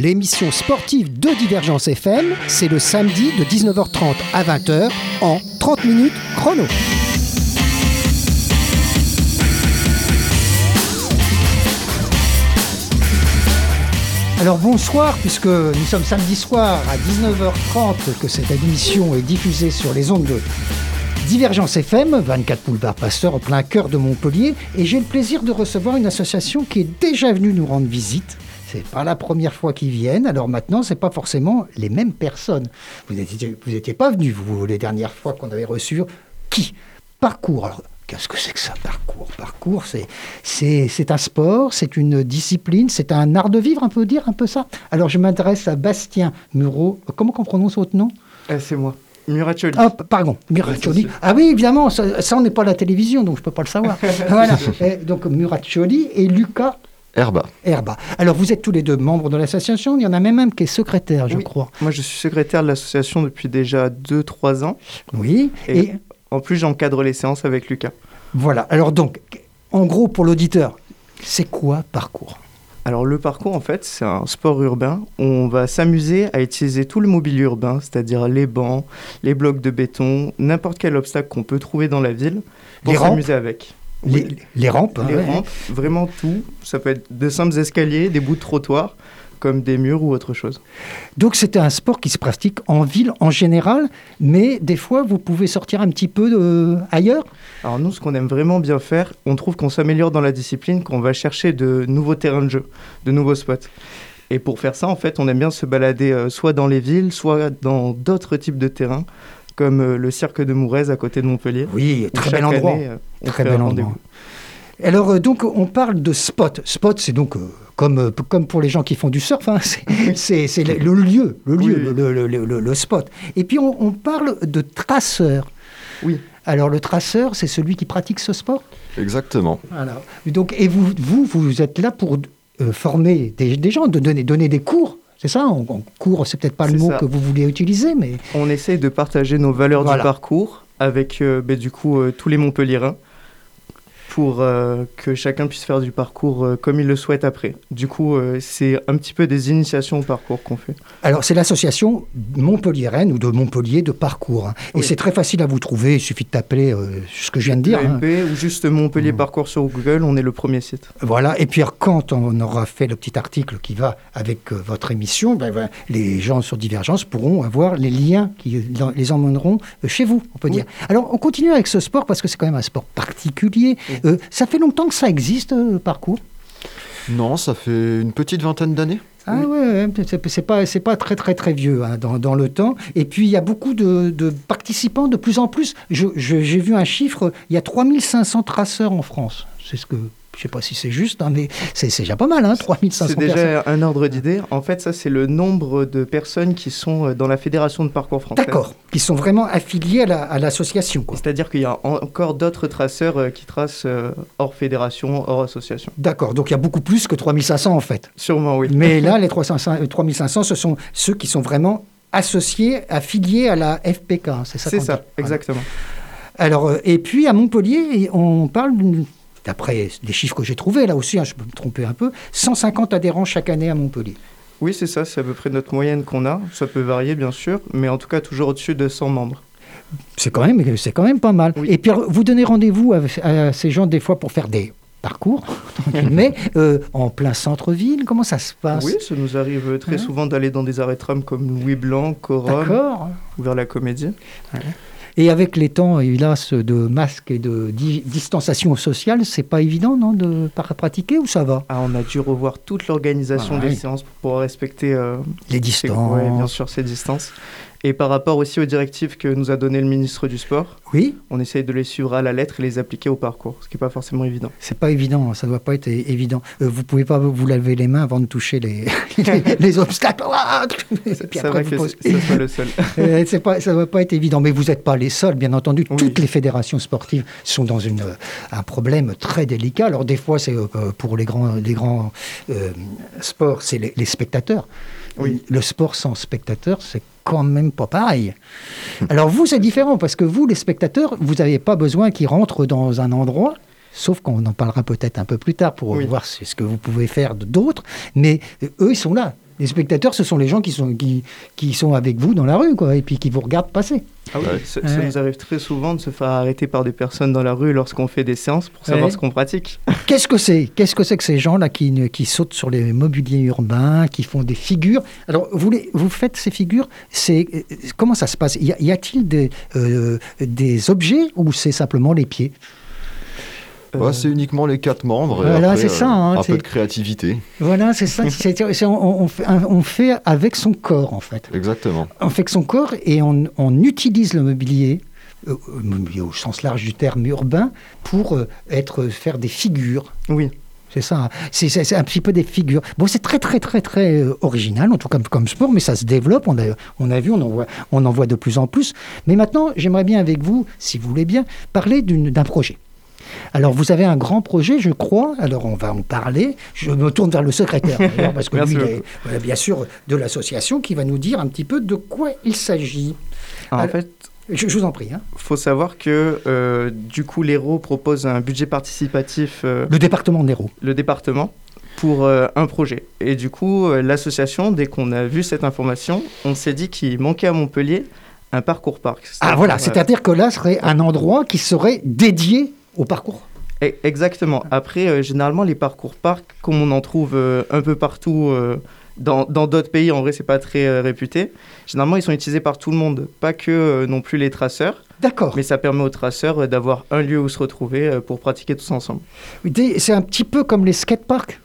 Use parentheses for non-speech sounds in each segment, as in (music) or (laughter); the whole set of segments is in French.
30 minutes chrono, l'émission sportive de Divergence FM, c'est le samedi de 19h30 à 20h en 30 minutes chrono. Alors bonsoir, puisque nous sommes samedi soir à 19h30 que cette émission est diffusée sur les ondes de Divergence FM, 24 Boulevard Pasteur, en plein cœur de Montpellier, et j'ai le plaisir de recevoir une association qui est déjà venue nous rendre visite. C'est pas la première fois qu'ils viennent, alors maintenant, c'est pas forcément les mêmes personnes. Vous n'étiez vous étiez pas venus, vous, les dernières fois qu'on avait reçu. Qui? Parcours. Alors, Qu'est-ce que c'est que ça, parcours? Parcours, c'est, c'est, c'est un sport, c'est une discipline, c'est un art de vivre, on peut dire un peu ça? Alors, je m'adresse à Bastien Muro. Comment qu'on prononce votre nom? Eh, c'est moi. Muraccioli. Ah, pardon, Muraccioli. Ah oui, évidemment, ça, ça, on n'est pas à la télévision, donc je ne peux pas le savoir. (laughs) voilà. Et donc, Muraccioli et Lucas Herba. Herba. Alors, vous êtes tous les deux membres de l'association. Il y en a même un qui est secrétaire, je Oui. crois. Moi, je suis secrétaire de l'association depuis déjà 2-3 ans. Oui. Et- Et En plus, j'encadre les séances avec Lucas. voilà. Alors, donc, en gros, pour l'auditeur, c'est quoi parcours? Alors, le parcours, en fait, c'est un sport urbain. où On va s'amuser à utiliser tout le mobilier urbain, c'est-à-dire les bancs, les blocs de béton, n'importe quel obstacle qu'on peut trouver dans la ville, pour s'amuser avec. Les, les rampes. hein, les ouais. rampes, vraiment tout. Ça peut être de simples escaliers, des bouts de trottoir, comme des murs ou autre chose. Donc c'était un sport qui se pratique en ville en général, mais des fois vous pouvez sortir un petit peu de- ailleurs? Alors nous, ce qu'on aime vraiment bien faire, on trouve qu'on s'améliore dans la discipline, qu'on va chercher de nouveaux terrains de jeu, de nouveaux spots. Et pour faire ça, en fait, on aime bien se balader euh, soit dans les villes, soit dans d'autres types de terrains, comme euh, le cirque de Mourez à côté de Montpellier. Oui, très bel endroit. année, euh, Très bel endroit. Alors euh, donc on parle de spot. Spot c'est donc euh, comme, euh, comme pour les gens qui font du surf, hein, (laughs) c'est- le, le lieu, le lieu, Oui, le, le- le- le- le spot. Et puis on, on parle de traceur. Oui. Alors le traceur c'est celui qui pratique ce sport? Exactement. Voilà. Donc, et vous, vous, vous êtes là pour euh, former des, des gens, de donner, donner des cours. C'est ça En, en cours, c'est peut-être pas le mot ça. que vous voulez utiliser, mais On essaye de partager nos valeurs Voilà. du parcours avec euh, ben, du coup euh, tous les Montpelliérains pour euh, que chacun puisse faire du parcours euh, comme il le souhaite après. Du coup, euh, c'est un petit peu des initiations au parcours qu'on fait. alors c'est l'association montpelliéraine ou de Montpellier de parcours. hein. Et c'est très facile à vous trouver. Il suffit de taper ce que je viens de dire. hein. ou juste Montpellier Mmh. Parcours sur Google, on est le premier site. Voilà. Et puis quand on aura fait le petit article qui va avec votre émission, ben, ben, les gens sur Divergence pourront avoir les liens qui les emmèneront chez vous, on peut Oui. dire. Alors on continue avec ce sport parce que c'est quand même un sport particulier. Oui. Euh, ça fait longtemps que ça existe, euh, le parcours? Non, ça fait une petite vingtaine d'années. Ah ouais, c'est pas c'est pas très très très vieux hein, dans, dans le temps. Et puis il y a beaucoup de, de participants de plus en plus. Je- je- J'ai vu un chiffre, il y a 3500 traceurs en France. C'est ce que je sais pas si c'est juste, hein, mais c'est déjà pas mal, hein, 3500 C'est personnes. déjà un ordre d'idée. En fait, ça, c'est le nombre de personnes qui sont euh, dans la Fédération de Parcours français. D'accord, qui sont vraiment affiliés à la- à l'association. C'est-à-dire qu'il y a en- encore d'autres traceurs euh, qui tracent euh, hors fédération, hors association. D'accord, donc il y a beaucoup plus que 3500 en fait. Sûrement, oui. Mais là, (laughs) les 300 euh, 3500, ce sont ceux qui sont vraiment associés, affiliés à la FPK. hein, C'est ça C'est ça, dit. Exactement. Alors, et puis à Montpellier, on parle, d'une- d'après les chiffres que j'ai trouvés là aussi, hein, je peux me tromper un peu, 150 adhérents chaque année à Montpellier. Oui, c'est ça, c'est à peu près notre moyenne qu'on a. Ça peut varier, bien sûr, mais en tout cas, toujours au-dessus de 100 membres. C'est quand même, c'est quand même pas mal. Oui. Et puis vous donnez rendez-vous à, à ces gens des fois pour faire des parcours, mais (laughs) en plein centre-ville. Comment ça se passe? Oui, ça nous arrive très Hein? souvent d'aller dans des arrêts de tram comme Louis Blanc, Corum ou vers la Comédie. Et avec les temps, hélas, de masques et de di- distanciation sociale, c'est pas évident, non, de pratiquer ou ça va? Ah, on a dû revoir toute l'organisation Ah, des oui. séances pour pouvoir respecter euh, Les ces- distances. ouais, bien sûr ces distances. Et par rapport aussi aux directives que nous a donné le ministre du Sport, Oui, on essaye de les suivre à la lettre et les appliquer au parcours, ce qui n'est pas forcément évident. c'est pas évident, ça doit pas être évident. Euh, vous pouvez pas vous laver les mains avant de toucher les, (laughs) les, (laughs) les obstacles. Après, va vous que posez- ce soit le seul. (laughs) Euh, c'est pas, ça ne doit pas être évident, mais vous n'êtes pas les seuls, bien entendu. Oui. Toutes les fédérations sportives sont dans une, euh, un problème très délicat. Alors des fois, c'est euh, pour les grands, les grands sports, c'est les, les spectateurs. Oui. Le sport sans spectateurs, c'est quand même pas pareil. (laughs) Alors vous, c'est différent parce que vous, les spectateurs, vous n'avez pas besoin qu'ils rentrent dans un endroit. Sauf qu'on en parlera peut-être un peu plus tard pour Oui. voir ce que vous pouvez faire d'autres. Mais euh, eux, ils sont là. Les spectateurs, ce sont les gens qui sont, qui, qui sont avec vous dans la rue, quoi, et puis qui vous regardent passer. Ah oui, Ouais. ça, ça Ouais. nous arrive très souvent de se faire arrêter par des personnes dans la rue lorsqu'on fait des séances pour savoir Ouais. ce qu'on pratique. Qu'est-ce que c'est Qu'est-ce que c'est que ces gens-là qui, qui sautent sur les mobiliers urbains, qui font des figures? Alors, vous, les- vous faites ces figures, c'est euh, comment ça se passe? Y a- y a-t-il des, euh, des objets ou c'est simplement les pieds? Euh, c'est uniquement les quatre membres. et Voilà, après, c'est ça, hein, un c'est- peu de créativité. Voilà, c'est ça. on, on fait, on fait avec son corps, en fait. Exactement. On fait que son corps et on, on utilise le mobilier, euh, euh, mobilier au sens large du terme urbain, pour euh, être, faire des figures. Oui, C'est ça, c'est c'est- c'est un petit peu des figures. Bon, c'est très, très, très, très euh, original, en tout cas comme, comme sport, mais ça se développe. On a, on a vu, on en, voit, on en voit de plus en plus. Mais maintenant, j'aimerais bien avec vous, si vous voulez bien, parler d'une- d'un projet. Alors, vous avez un grand projet, je crois. Alors, on va en parler. Je me tourne vers le secrétaire, (laughs) parce que lui, il est, voilà, bien sûr, de l'association, qui va nous dire un petit peu de quoi il s'agit. Alors, en fait, Je, je vous en prie. hein. faut savoir que euh, du coup, l'Hérault propose un budget participatif, euh, Le département de l'Hérault. le département, pour euh, un projet. Et du coup, l'association, dès qu'on a vu cette information, on s'est dit qu'il manquait à Montpellier un parcours parc. Ah voilà, c'est-à-dire que là serait un endroit qui serait dédié au parcours. E- Exactement. Après, euh, généralement, les parcours parcs, comme on en trouve euh, un peu partout euh, dans d'autres pays, en vrai, c'est pas très réputé. Généralement, ils sont utilisés par tout le monde, pas que non plus les traceurs, D'accord. mais ça permet aux traceurs d'avoir un lieu où se retrouver pour pratiquer tous ensemble. C'est un petit peu comme les skateparks,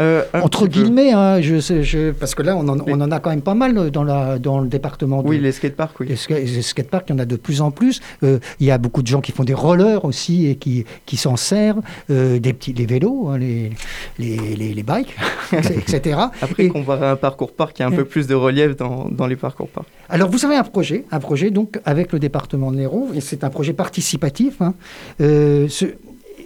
Euh, entre guillemets, hein, je, sais- je- parce que là, on en, Mais- on en a quand même pas mal dans, la, dans le département. de- Oui, les skateparks, oui. Les, ska- les skateparks, il y en a de plus en plus. Euh, il y a beaucoup de gens qui font des rollers aussi et qui, qui s'en servent. Euh, des petits les vélos, hein, les, les, les, les bikes, (laughs) etc. (laughs) Après, Et- comparé à un parcours parc, il y a un peu plus de relief dans, dans les parcours parcs. Alors, vous avez un projet, un projet donc avec le département de l'Hérault, et c'est un projet participatif. hein. Ce-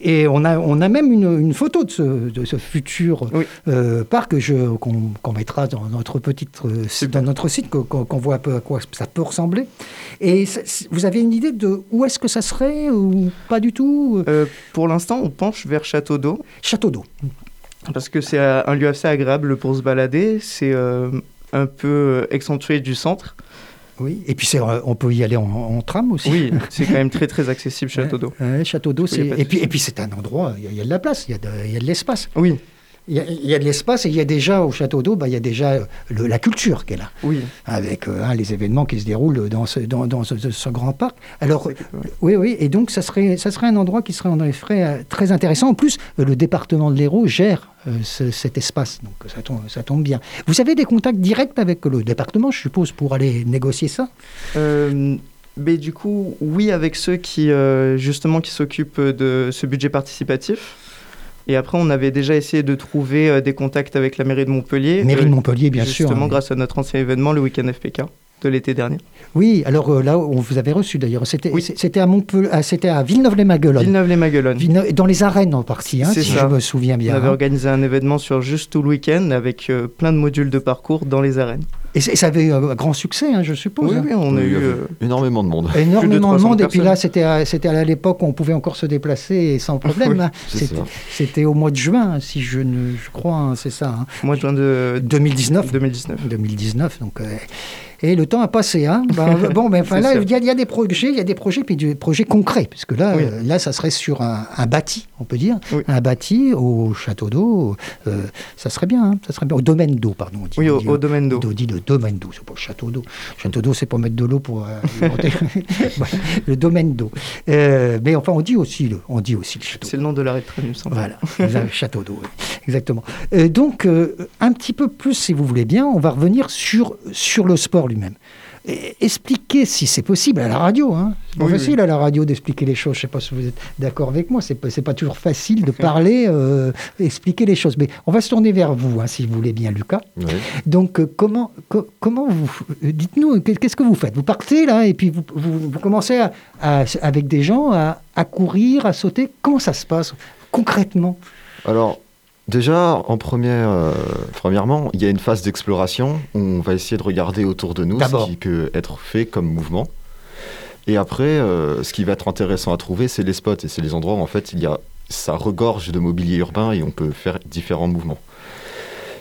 et on a, on a même une, une photo de ce, de ce futur Oui. euh, parc qu'on mettra dans notre, petite, euh, dans notre site, qu'on voit un peu à quoi ça peut ressembler. Et vous avez une idée de où est-ce que ça serait ou pas du tout Euh, pour l'instant, on penche vers Château d'eau. Château d'eau. Parce que c'est un lieu assez agréable pour se balader. C'est euh, un peu excentré du centre. Oui. Et puis c'est, euh, on peut y aller en, en tram aussi. Oui, c'est quand même (laughs) très très accessible Château d'eau. Château d'eau, et puis et puis c'est un endroit, il y, a- il y a de la place, il y a de, il y a de l'espace. Oui, Il y, a, il y a de l'espace et il y a déjà au château d'eau, bah, il y a déjà euh, le- la culture qui est là, oui. avec euh, hein, les événements qui se déroulent dans ce, dans, dans ce, ce grand parc. Alors, oui, oui, et donc ça serait, ça serait un endroit qui serait en effet euh, très intéressant. En plus, le département de l'Hérault gère euh, ce- cet espace, donc ça tombe, ça tombe bien. Vous avez des contacts directs avec le département, je suppose, pour aller négocier ça? Euh, mais du coup, oui, avec ceux qui euh, justement qui s'occupent de ce budget participatif. Et après, on avait déjà essayé de trouver euh, des contacts avec la mairie de Montpellier. Mairie euh, de Montpellier, bien sûr. Justement, hein. grâce à notre ancien événement, le week-end FPK de l'été dernier. Oui, alors euh, là, on vous avait reçu d'ailleurs. C'était Oui. c'était à Montpellier, ah, c'était à Villeneuve-les-Maguelones. Villeneuve-les-Maguelones. Villeneuve- Dans les arènes en partie, hein, C'est si ça. je me souviens On bien. avait hein. organisé un événement sur juste tout le week-end avec euh, plein de modules de parcours dans les arènes. Et ça avait eu un grand succès, hein, je suppose. Oui, hein. oui, on a eu. euh, énormément de monde. (laughs) Énormément de 300 monde, et puis là, c'était à, c'était à l'époque où on pouvait encore se déplacer sans problème. (laughs) Oui, hein. c'est C'était- ça. C'était au mois de juin, si je ne je crois, hein, c'est ça. hein. mois de juin de 2019. 2019. 2019, donc. euh, et le temps a passé, hein. (laughs) Ben, bon, mais enfin, là, il y, a- il y a des projets, il y a des projets, puis des projets concrets, puisque là, Oui. euh, là, ça serait sur un, un bâti, on peut dire, Oui. un bâti au château d'eau, euh, ça serait bien, hein, ça serait bien, au domaine d'eau, pardon. on dit- Oui, on au, dit- au domaine d'eau. on dit le domaine d'eau, c'est pas le château d'eau. Château d'eau, c'est pour mettre de l'eau pour euh. (laughs) Voilà, le domaine d'eau. Euh, mais enfin, on dit aussi le, on dit aussi le château. C'est le nom de train, il me semble. Voilà, le château d'eau, oui, exactement. Euh, donc, euh, un petit peu plus, si vous voulez bien, on va revenir sur, sur le sport lui-même. Et expliquer, si c'est possible, à la radio. Hein. C'est pas Oui, facile à la radio d'expliquer les choses. Je ne sais pas si vous êtes d'accord avec moi. C'est pas, pas toujours facile de (laughs) parler, euh, expliquer les choses. Mais on va se tourner vers vous, hein, si vous voulez bien, Lucas. Oui. Donc, euh, comment, co- comment vous. euh, Dites-nous, qu'est- qu'est-ce que vous faites? Vous partez là et puis vous, vous- vous commencez à, à- avec des gens à, à courir, à sauter. Comment ça se passe concrètement? Alors, déjà, en première, euh, premièrement, il y a une phase d'exploration. où On va essayer de regarder autour de nous ce qui peut être fait comme mouvement. Et après, euh, ce qui va être intéressant à trouver, c'est les spots. Et c'est les endroits où, en fait, il y a ça regorge de mobilier urbain et on peut faire différents mouvements.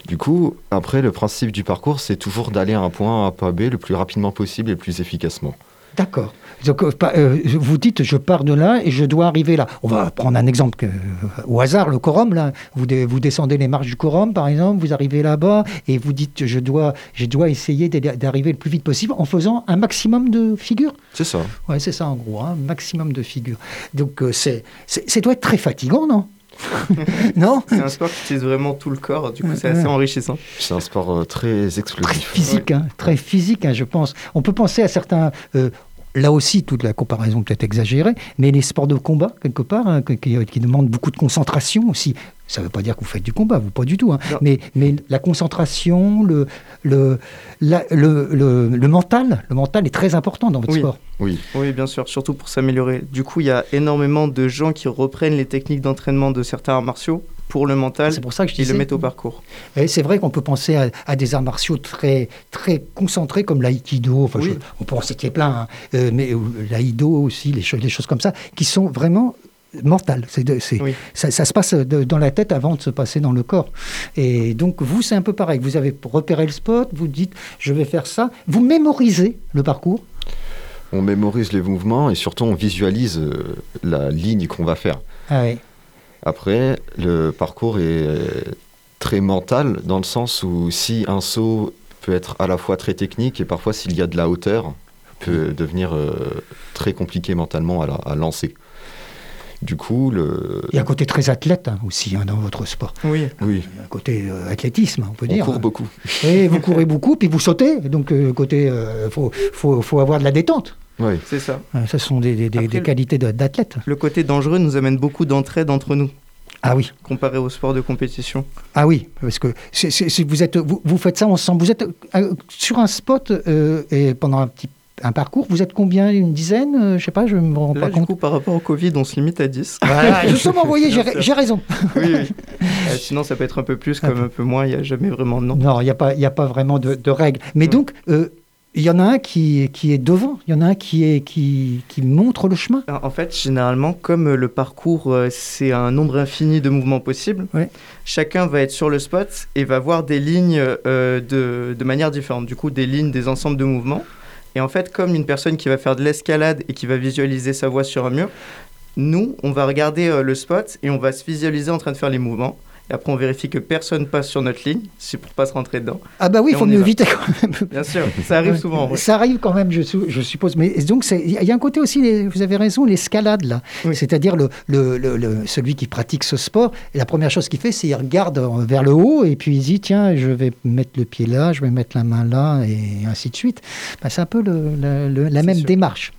Du coup, après, le principe du parcours, c'est toujours d'aller à un point A à un point B le plus rapidement possible et le plus efficacement. D'accord. Donc, euh, euh, vous dites, je pars de là et je dois arriver là. On va prendre un exemple que- au hasard, le quorum. Là, vous, vous descendez les marches du quorum, par exemple, vous arrivez là-bas et vous dites, je dois, je dois essayer d'arriver le plus vite possible en faisant un maximum de figures. C'est ça. Ouais, c'est ça en gros, un maximum de figures. Donc, euh, c'est, c'est, ça doit être très fatigant, non? (laughs) Non C'est un sport qui utilise vraiment tout le corps, du coup c'est assez enrichissant. C'est un sport euh, très Très explosif. physique, hein, très physique, hein, je pense. On peut penser à certains. euh, Là aussi, toute la comparaison peut être exagérée, mais les sports de combat, quelque part, hein, qui, demandent beaucoup de concentration aussi. Ça ne veut pas dire que vous faites du combat, vous pas du tout. hein. Mais, mais la concentration, le, le, la- le, le, le mental, le mental est très important dans votre Oui. sport. Oui, Oui, bien sûr, surtout pour s'améliorer. Du coup, il y a énormément de gens qui reprennent les techniques d'entraînement de certains arts martiaux pour le mental C'est pour ça que je et disais. le mettent au parcours. Et c'est vrai qu'on peut penser à, à des arts martiaux très, très concentrés comme l'aïkido, enfin, Oui. je- on peut en citer plein, hein, euh, mais l'aïdo aussi, les, choses- les choses comme ça, qui sont vraiment mentales. C'est de- c'est- Oui. ça, ça se passe de- dans la tête avant de se passer dans le corps. Et donc, vous, c'est un peu pareil. Vous avez repéré le spot, vous dites, je vais faire ça. Vous mémorisez le parcours? on mémorise les mouvements et surtout on visualise euh, la ligne qu'on va faire. Ah ouais. Après, le parcours est très mental dans le sens où si un saut peut être à la fois très technique et parfois s'il y a de la hauteur, peut devenir euh, très compliqué mentalement à, la- à lancer. Du coup, le... Il y a un côté très athlète hein, aussi hein, dans votre sport. Oui, oui, un côté euh, athlétisme, on peut on dire. court beaucoup. Et vous courez beaucoup, puis vous sautez. Donc, euh, côté, euh, faut, faut, faut avoir de la détente. Oui, c'est ça. Euh, Ce sont des, des- des- Après, des le- qualités d'athlète. Le côté dangereux nous amène beaucoup d'entraide entre nous, Ah oui, comparé au sport de compétition. ah oui, parce que c'est- vous, êtes, vous, vous faites ça ensemble. Vous êtes euh, sur un spot euh, et pendant un petit un parcours, vous êtes combien Une dizaine Euh, Je sais pas, je me rends Là, pas du compte. coup, par rapport au Covid, on se limite à 10. Voilà, (laughs) justement, vous voyez, j'ai raison. oui, oui. (laughs) Euh, sinon, ça peut être un peu plus comme un peu moins, il n'y a jamais vraiment de nom. Non, il n'y a, pas- il y a pas vraiment de, de règles. Mais donc, euh, il y en a un qui, qui est devant, il y en a un qui, est, qui, qui montre le chemin. En fait, généralement, comme euh, le parcours, euh, c'est un nombre infini de mouvements possibles, Ouais. chacun va être sur le spot et va voir des lignes euh, de, de manière différente. Du coup, des lignes, des ensembles de mouvements. Et en fait, comme une personne qui va faire de l'escalade et qui va visualiser sa voix sur un mur, nous, on va regarder euh, le spot et on va se visualiser en train de faire les mouvements. Et après, on vérifie que personne passe sur notre ligne, c'est pour pas se rentrer dedans. Ah bah oui, il faut mieux éviter quand même. (laughs) Bien sûr, ça arrive souvent. ouais. Ça arrive quand même, je, su- je suppose. Mais donc, il y a un côté aussi, les- vous avez raison, l'escalade, là. Oui. C'est-à-dire le, le- le- le- celui qui pratique ce sport, et la première chose qu'il fait, c'est qu'il regarde euh, vers le haut et puis il dit tiens, je vais mettre le pied là, je vais mettre la main là, et ainsi de suite. Ben, c'est un peu la même sûr. démarche.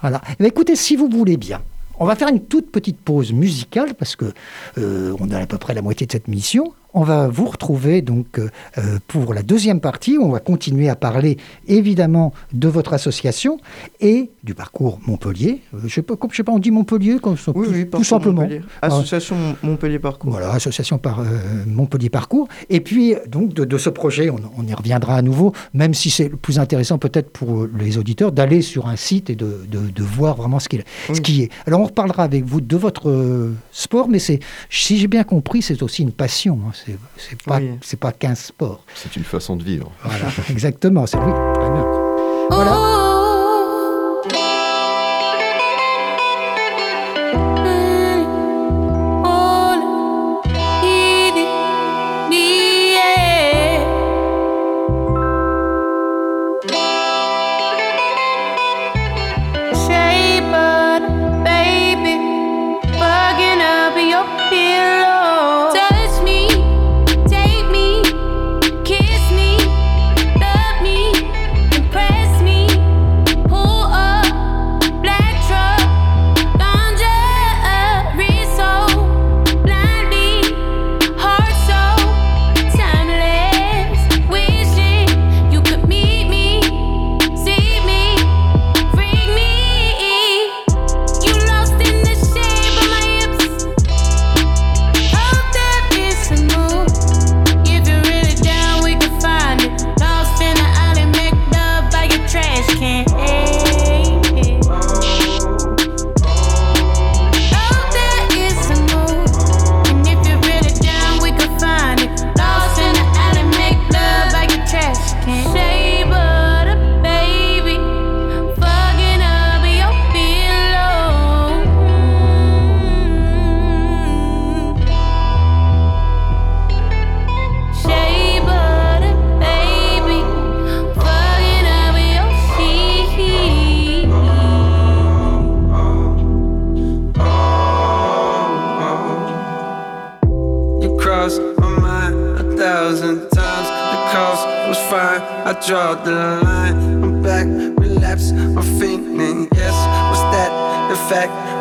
Voilà. Eh écoutez, si vous voulez bien. On va faire une toute petite pause musicale parce que euh, on a à peu près la moitié de cette mission. On va vous retrouver donc euh, euh, pour la deuxième partie. On va continuer à parler évidemment de votre association et du parcours Montpellier. Euh, je sais pas, comme- je sais pas, on dit Montpellier comme ça, Oui, tout, oui, tout simplement. Montpellier. Association Montpellier Parcours. Voilà, association par euh, Montpellier Parcours. Et puis, donc, de, de ce projet, on, on y reviendra à nouveau, même si c'est le plus intéressant peut-être pour les auditeurs d'aller sur un site et de, de- de voir vraiment ce, qu'il- Oui. qui est. Alors, on reparlera avec vous de votre sport, mais c'est, si j'ai bien compris, c'est aussi une passion. hein. C'est, c'est pas, Oui. c'est pas qu'un sport. c'est une façon de vivre. Voilà, exactement. C'est, oui, très bien. Voilà.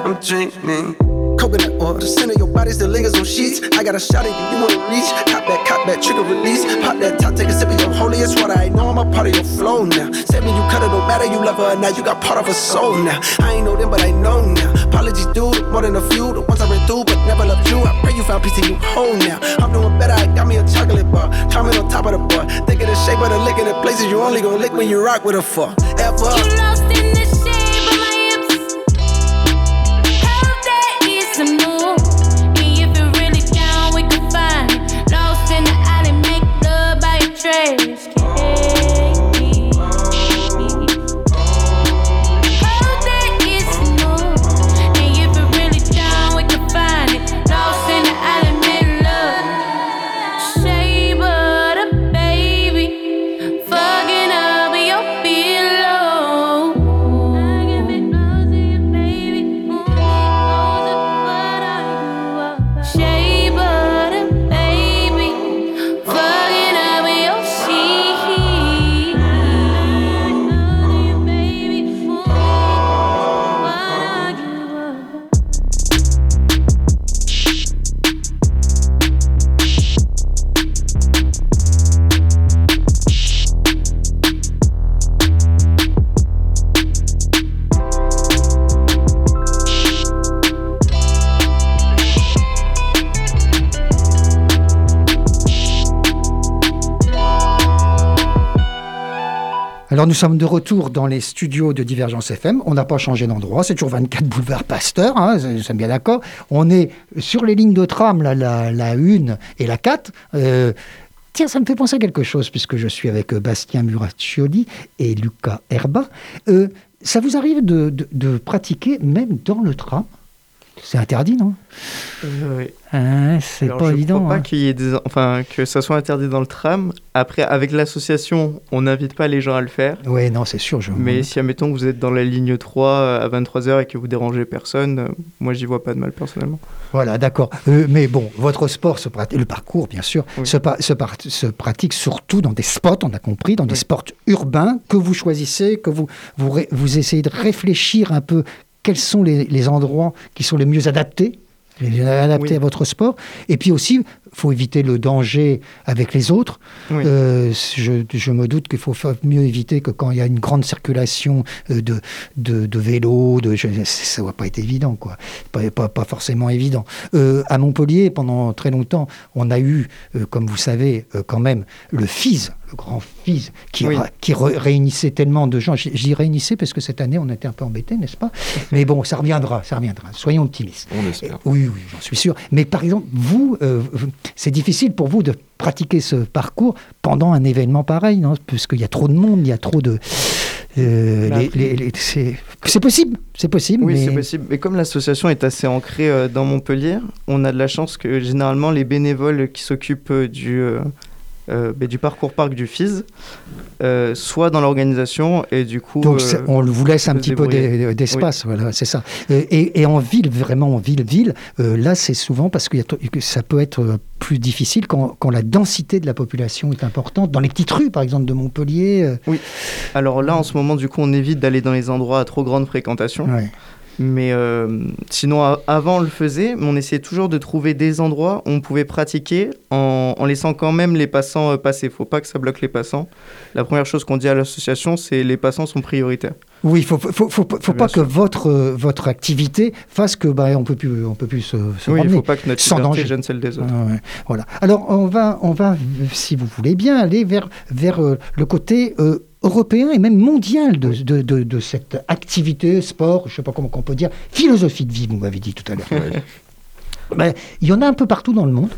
I'm drinking. Coconut oil, the center of your body still lingers on sheets. I got a shot at you, you wanna reach. Cop back, cop back, trigger release. Pop that top, take a sip of your holiest water. I know I'm a part of your flow now. Said me you cut it, don't matter, you love her not. You got part of her soul now. I ain't know them, but I know now. Apologies, dude, more than a few. The ones I ran through, but never loved you. I pray you found peace and you whole now. I'm doing better, I got me a chocolate bar. Climbing on top of the bar. Think of the shape of the lick in the places you only gon' lick when you rock with her for. Ever. You lost in Alors nous sommes de retour dans les studios de Divergence FM. On n'a pas changé d'endroit, c'est toujours 24 boulevard Pasteur, hein, nous sommes bien d'accord. On est sur les lignes de tram, la, la 1 et la 4. Euh, tiens, ça me fait penser à quelque chose, puisque je suis avec euh, Bastien Muraccioli et Luca Herba. Euh, ça vous arrive de- de pratiquer même dans le tram? C'est interdit, non? Euh, oui. Hein, C'est pas je évident. crois pas hein. qu'il y ait des, enfin, que ça soit interdit dans le tram. Après, avec l'association, on n'invite pas les gens à le faire. Ouais, non, c'est sûr. Je... Mais si, admettons, que vous êtes dans la ligne 3 euh, à 23h et que vous dérangez personne, euh, moi, j'y vois pas de mal personnellement. Voilà, d'accord. Euh, mais bon, votre sport, se le parcours, bien sûr, Oui. se, pa- se par- se pratique surtout dans des spots, on a compris, dans des Oui. sports urbains que vous choisissez, que vous, vous, ré- vous essayez de réfléchir un peu quels sont les, les endroits qui sont les mieux adaptés, les mieux adaptés Oui. à votre sport. Et puis aussi, faut éviter le danger avec les autres. Oui. Euh, je, je me doute qu'il faut fa- mieux éviter que quand il y a une grande circulation euh, de, de, de vélos, de, je- ça ne va pas être évident, quoi. Pas, pas, pas forcément évident. Euh, à Montpellier, pendant très longtemps, on a eu, euh, comme vous savez, quand même, le FIS, le grand FIS, qui, Oui. ra- qui re- réunissait tellement de gens. Dis réunissait parce que cette année, on était un peu embêtés, n'est-ce pas? Mais bon, ça reviendra, ça reviendra. Soyons optimistes. On espère. Oui, oui, j'en suis sûr. Mais par exemple, vous, vous- c'est difficile pour vous de pratiquer ce parcours pendant un événement pareil, non? Puisqu'il y a trop de monde, il y a trop de. euh, les- les- les- c'est c'est possible, c'est possible. Oui, mais... c'est possible. Mais comme l'association est assez ancrée euh, dans Montpellier, on a de la chance que généralement les bénévoles qui s'occupent euh, du, euh, du parcours parc du FIS euh, soient dans l'organisation et du coup. Donc euh, on vous laisse un petit peu débrouiller. d'espace, voilà, c'est ça. Et, et en ville, vraiment en ville, ville, euh, là c'est souvent parce que ça peut être plus difficile quand, quand la densité de la population est importante. Dans les petites rues, par exemple, de Montpellier. euh, Alors là, en ce moment, du coup, on évite d'aller dans les endroits à trop grande fréquentation. ouais. Mais euh, sinon, avant, on le faisait, mais on essayait toujours de trouver des endroits où on pouvait pratiquer en, en laissant quand même les passants euh, passer. faut pas que ça bloque les passants. La première chose qu'on dit à l'association, c'est les passants sont prioritaires. Oui, il faut, faut, pas que votre, euh, votre activité fasse que bah, on peut plus, on peut plus se, se oui, il faut pas que notre sans danger. gêne celle des autres. Ah ouais, voilà. Alors, on va, on va, si vous voulez bien, aller vers, vers euh, le côté euh, européen et même mondial de, de, de- de cette activité, sport, je ne sais pas comment on peut dire, philosophie de vie, vous m'avez dit tout à l'heure. Ouais. (laughs) Ben, il y en a un peu partout dans le monde.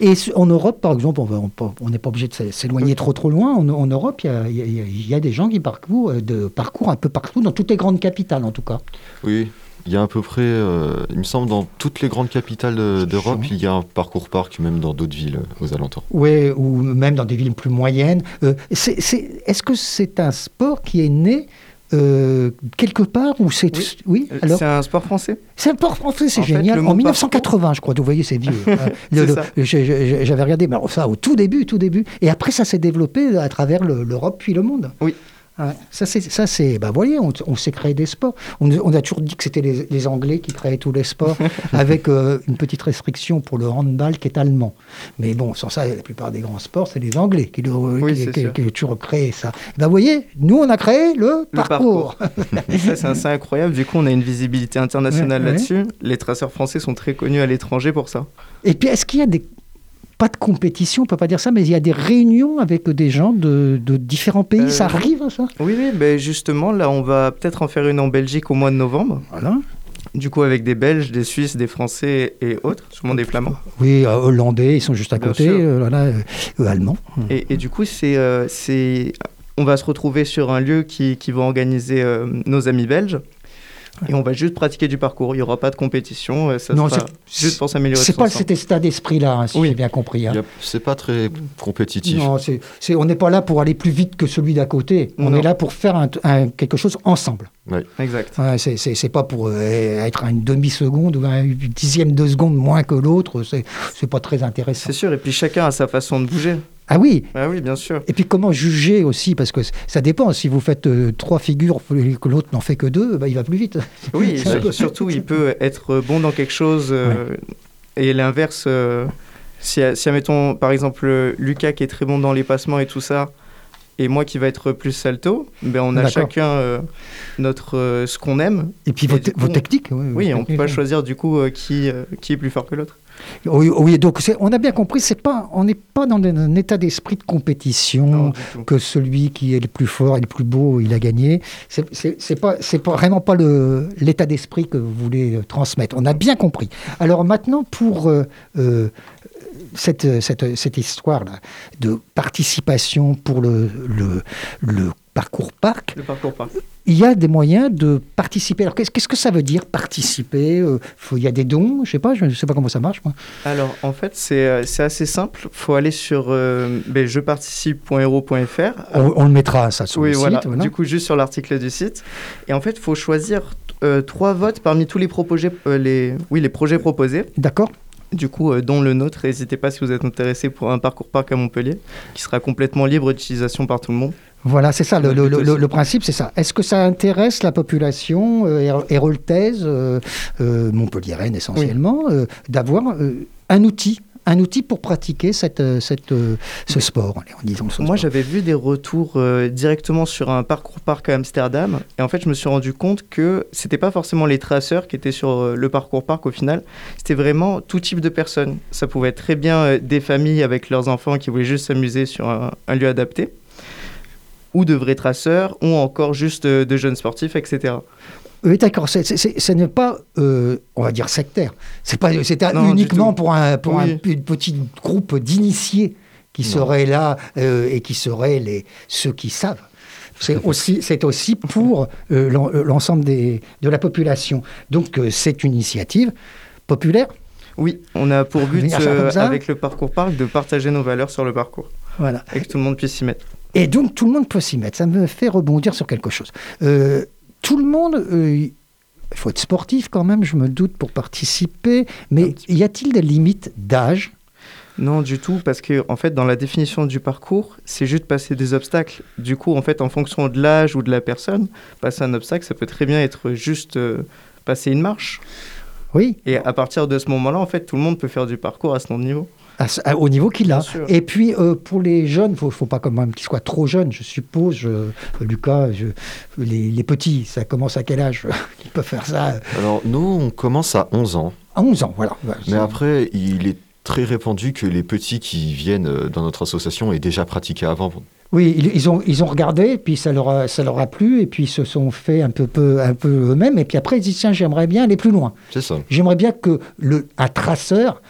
Et en Europe, par exemple, on n'est pas obligé de s'é- s'éloigner trop trop loin. En, en Europe, il y y y a des gens qui parcourent, euh, de, parcourent un peu partout, dans toutes les grandes capitales en tout cas. Oui, il y a à peu près, euh, il me semble, dans toutes les grandes capitales de- d'Europe, il y a un parcours parc, même dans d'autres villes euh, aux alentours. Oui, ou même dans des villes plus moyennes. Euh, Est-ce que c'est un sport qui est né euh, quelque part où c'est. Oui. Oui, alors C'est un sport français? C'est un port français, c'est fait, génial. en mot 1980, je crois. Vous voyez, c'est vieux. (laughs) J'ai- J'avais regardé, mais ça au tout début, tout début. Et après, ça s'est développé à travers le- l'Europe puis le monde. Oui. Ouais, ça, c'est, ça, c'est, bah, vous voyez, on, on s'est créé des sports. On, on a toujours dit que c'était les, les Anglais qui créaient tous les sports, (laughs) avec euh, une petite restriction pour le handball qui est allemand. Mais bon, sans ça, la plupart des grands sports, c'est les Anglais qui, le, Oui, qui, qui- qui ont toujours créé ça. Bah, vous voyez, nous, on a créé le, Le parcours. (laughs) Ça, c'est assez incroyable. Du coup, on a une visibilité internationale Ouais, ouais. là-dessus. Les traceurs français sont très connus à l'étranger pour ça. Et puis, est-ce qu'il y a des. Pas de compétition, on peut pas dire ça, mais il y a des réunions avec des gens de, de différents pays. Euh, ça arrive, ça? Oui, oui, ben justement, là, on va peut-être en faire une en Belgique au mois de novembre. Voilà. Du coup, avec des Belges, des Suisses, des Français et autres, sûrement des Flamands. Oui, euh, hollandais, ils sont juste à Bien côté. euh, voilà, euh, allemands. Et, et du coup, c'est, euh, c'est, on va se retrouver sur un lieu qui, qui va organiser nos amis belges. Et on va juste pratiquer du parcours. Il n'y aura pas de compétition. Ça Non, sera c'est- juste pour s'améliorer. C'est pas cet état d'esprit-là, hein, si Oui. j'ai bien compris. hein. C'est pas très compétitif. Non, on n'est pas là pour aller plus vite que celui d'à côté. On Non. est là pour faire un- un- quelque chose ensemble. Exact. Ouais, c'est, pas pour euh, être à une demi-seconde ou à une dixième de seconde moins que l'autre. C'est, c'est pas très intéressant. C'est sûr. Et puis chacun a sa façon de bouger. Ah oui, Ah oui, bien sûr. Et puis comment juger aussi Parce que ça dépend. Si vous faites euh, trois figures et que l'autre n'en fait que deux, bah, il va plus vite. Oui, (laughs) sur- surtout, il peut être bon dans quelque chose euh, et l'inverse. euh, si, si, admettons, par exemple, Lucas qui est très bon dans les passements et tout ça, et moi qui va être plus salto, ben on a chacun euh, notre, euh, ce qu'on aime. Et puis vos, te- vos techniques. Oui, Oui, on peut techniques, pas choisir du coup euh, qui, qui est plus fort que l'autre. Oui, oui, donc on a bien compris, c'est pas, on n'est pas dans un, état d'esprit de compétition. Non, que celui qui est le plus fort et le plus beau, il a gagné. C'est pas, c'est pas vraiment pas le- l'état d'esprit que vous voulez euh, transmettre. On a bien compris. Alors maintenant, pour euh, euh, cette, cette, cette histoire-là de participation pour le, le, le parcours parc, Le parcours parc. il y a des moyens de participer. Alors qu'est-ce que ça veut dire participer Euh, faut- Il y a des dons, je sais pas, je ne sais pas comment ça marche. Moi. Alors, en fait, c'est euh, assez simple. faut aller sur euh, ben, jeparticipe.hero.fr. On, on le mettra ça sur Oui, le voilà. site. voilà. Du coup, juste sur l'article du site. Et en fait, il faut choisir euh, trois votes parmi tous les, euh, les, oui, les projets proposés. D'accord. Du coup, euh, dont le nôtre. N'hésitez pas si vous êtes intéressé pour un parcours parc à Montpellier, qui sera complètement libre d'utilisation par tout le monde. Voilà, c'est ça, le, principe, c'est ça. Est-ce que ça intéresse la population euh, héro- héroltaise, euh, euh, montpelliéraine essentiellement, euh, d'avoir euh, un outil un outil pour pratiquer cette, cette, ce sport, allez, en disant ce Moi, j'avais vu des retours euh, directement sur un parcours parc à Amsterdam. Et en fait, je me suis rendu compte que c'était pas forcément les traceurs qui étaient sur euh, le parcours parc au final. C'était vraiment tout type de personnes. Ça pouvait être très bien euh, des familles avec leurs enfants qui voulaient juste s'amuser sur un, un lieu adapté. Ou de vrais traceurs, ou encore juste euh, de jeunes sportifs, etc. Oui, d'accord. Ce n'est pas, euh, on va dire, sectaire. C'est pas, c'est un- Non, uniquement pour un, pour un Oui. p- petit groupe d'initiés qui Non. seraient là euh, et qui seraient les ceux qui savent. C'est aussi, c'est aussi pour euh, l'en- l'ensemble des, de la population. Donc, c'est une initiative populaire. Oui, on a pour but, comme ça avec le parcours parc, de partager nos valeurs sur le parcours. Voilà. Et que tout le monde puisse s'y mettre. Et donc, tout le monde peut s'y mettre. Ça me fait rebondir sur quelque chose. Euh, tout le monde, euh, il faut être sportif quand même, je me doute, pour participer. Mais y a-t-il des limites d'âge? Non, du tout, parce que en fait, dans la définition du parcours, c'est juste passer des obstacles. Du coup, en fait, en fonction de l'âge ou de la personne, passer un obstacle, ça peut très bien être juste euh, passer une marche. Oui, Et à partir de ce moment-là, en fait, tout le monde peut faire du parcours à ce niveau. À ce- à- au niveau qu'il a. Et puis, euh, pour les jeunes, il ne faut, faut pas quand même qu'ils soient trop jeunes, je suppose. Je- Lucas, je- les, les petits, ça commence à quel âge (laughs) Ils peuvent faire ça? Alors, nous, on commence à 11 ans. à 11 ans, voilà. Voilà, Mais après, il est très répandu que les petits qui viennent euh, dans notre association aient déjà pratiqué avant. Oui, ils, ils ont, ils ont regardé, puis ça leur, a, ça leur a plu, et puis ils se sont fait un peu, peu, un peu eux-mêmes, et puis après ils disent tiens, j'aimerais bien aller plus loin. C'est ça. J'aimerais bien que le, un traceur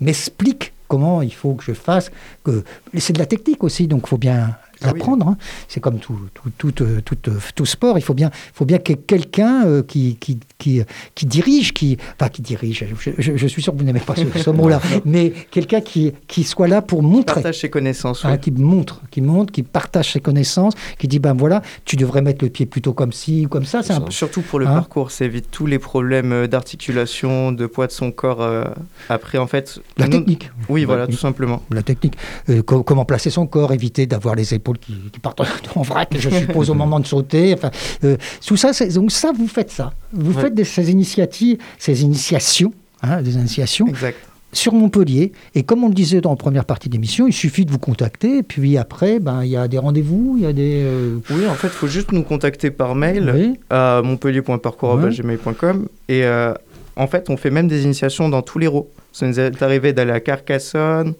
m'explique comment il faut que je fasse. Que... C'est de la technique aussi, donc il faut bien. L'apprendre. hein. C'est comme tout, tout, tout, euh, tout, euh, tout sport. Il faut bien, faut bien qu'il y ait quelqu'un euh, qui, qui, qui, qui dirige, qui, enfin qui dirige. Je, je- je suis sûr que vous n'aimez pas ce, ce (laughs) mot-là, mais quelqu'un qui, qui soit là pour montrer. Partage ses connaissances. Hein, oui. qui montre, qui montre, qui partage ses connaissances, qui dit ben voilà, tu devrais mettre le pied plutôt comme ci ou comme ça. C'est Surtout pour le Hein parcours, ça évite tous les problèmes d'articulation, de poids de son corps. euh, après, en fait. la technique. Oui, voilà, tout simplement. La technique. Euh, co- comment placer son corps, éviter d'avoir les épaules qui, qui partent (laughs) en vrac, je suppose, au moment de sauter. Enfin, euh, tout ça, donc ça, vous faites ça. Vous Ouais. faites des- ces initiatives, ces initiations, hein, des initiations Exact. sur Montpellier. Et comme on le disait dans la première partie d'émission, il suffit de vous contacter. Et puis après, ben, il y a des rendez-vous, il y a des. euh, Oui, en fait, il faut juste nous contacter par mail oui. à montpellier.parcours.gmail.com. Et euh, en fait, on fait même des initiations dans tous les rots. Ça nous est arrivé d'aller à Carcassonne.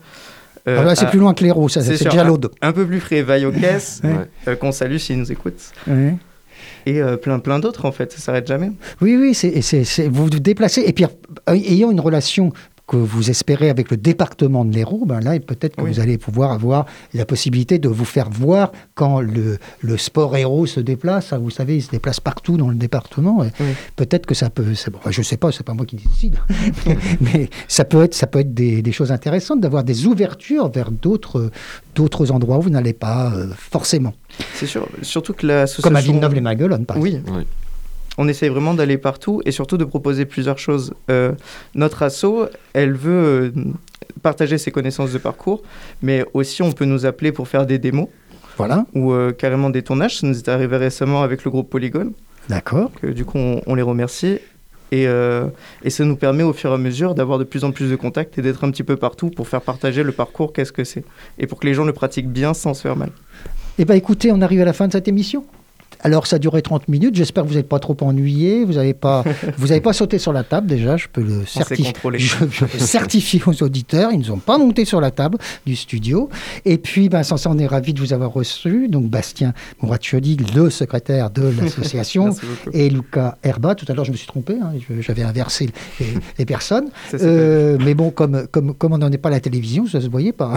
Euh, Ah bah, c'est à- plus loin que l'héros, ça, c'est déjà un- l'aude. Un peu plus frais, Vaillocès, Ouais. Ouais. euh, qu'on salue s'ils nous écoutent. Ouais. Et euh, plein, plein d'autres, en fait. Ça s'arrête jamais. Oui, oui, c'est, vous vous déplacez. Et puis, ayant une relation que vous espérez avec le département de l'Hérault, ben là, peut-être que Oui. vous allez pouvoir avoir la possibilité de vous faire voir quand le, le sport héros se déplace. hein, Vous savez, il se déplace partout dans le département. Et Oui. Peut-être que ça peut. bon, je ne sais pas, c'est pas moi qui décide. (laughs) mais ça peut être, ça peut être des, des choses intéressantes d'avoir des ouvertures vers d'autres, d'autres endroits où vous n'allez pas euh, forcément. C'est sûr. Surtout que l'association. Comme à Villeneuve-les-Maguelones, par exemple. Oui, Oui. On essaye vraiment d'aller partout et surtout de proposer plusieurs choses. Euh, notre asso, elle veut euh, partager ses connaissances de parcours, mais aussi on peut nous appeler pour faire des démos Voilà, ou euh, carrément des tournages. Ça nous est arrivé récemment avec le groupe Polygone, d'accord. du coup on, on les remercie. Et, euh, et ça nous permet au fur et à mesure d'avoir de plus en plus de contacts et d'être un petit peu partout pour faire partager le parcours, qu'est-ce que c'est. Et pour que les gens le pratiquent bien sans se faire mal. Eh bien, écoutez, on arrive à la fin de cette émission. Alors, ça a duré 30 minutes. J'espère que vous n'êtes pas trop ennuyé. Vous n'avez pas, (laughs) vous avez pas sauté sur la table, déjà. Je peux le certifier. Je, je certifier aux auditeurs. Ils ne sont pas montés sur la table du studio. Et puis, ben, sans ça, on est ravis de vous avoir reçu. Donc, Bastien Mouraccioli, le secrétaire de (laughs) l'association. Et Luca Herba, tout à l'heure je me suis trompé, hein, j'avais inversé les, les personnes. (laughs) Ça, Euh, mais bon, comme, comme, comme on n'en est pas à la télévision, ça se voyait pas.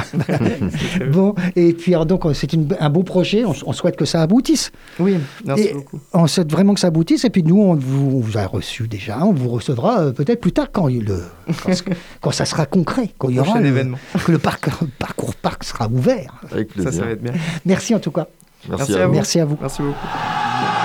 bon, et puis alors, donc c'est un beau projet, on, on souhaite que ça aboutisse. Oui, merci Et- beaucoup. On souhaite vraiment que ça aboutisse, et puis nous, on vous, on vous a reçu déjà, on vous recevra euh, peut-être plus tard quand, le, quand, (laughs) quand ça sera concret, quand il y aura Prochain le- événement. que le parc, parcours parc sera ouvert. Avec Ça, plaisir. ça va être bien. Merci en tout cas. Merci, Merci à vous. Merci à vous. Merci beaucoup. «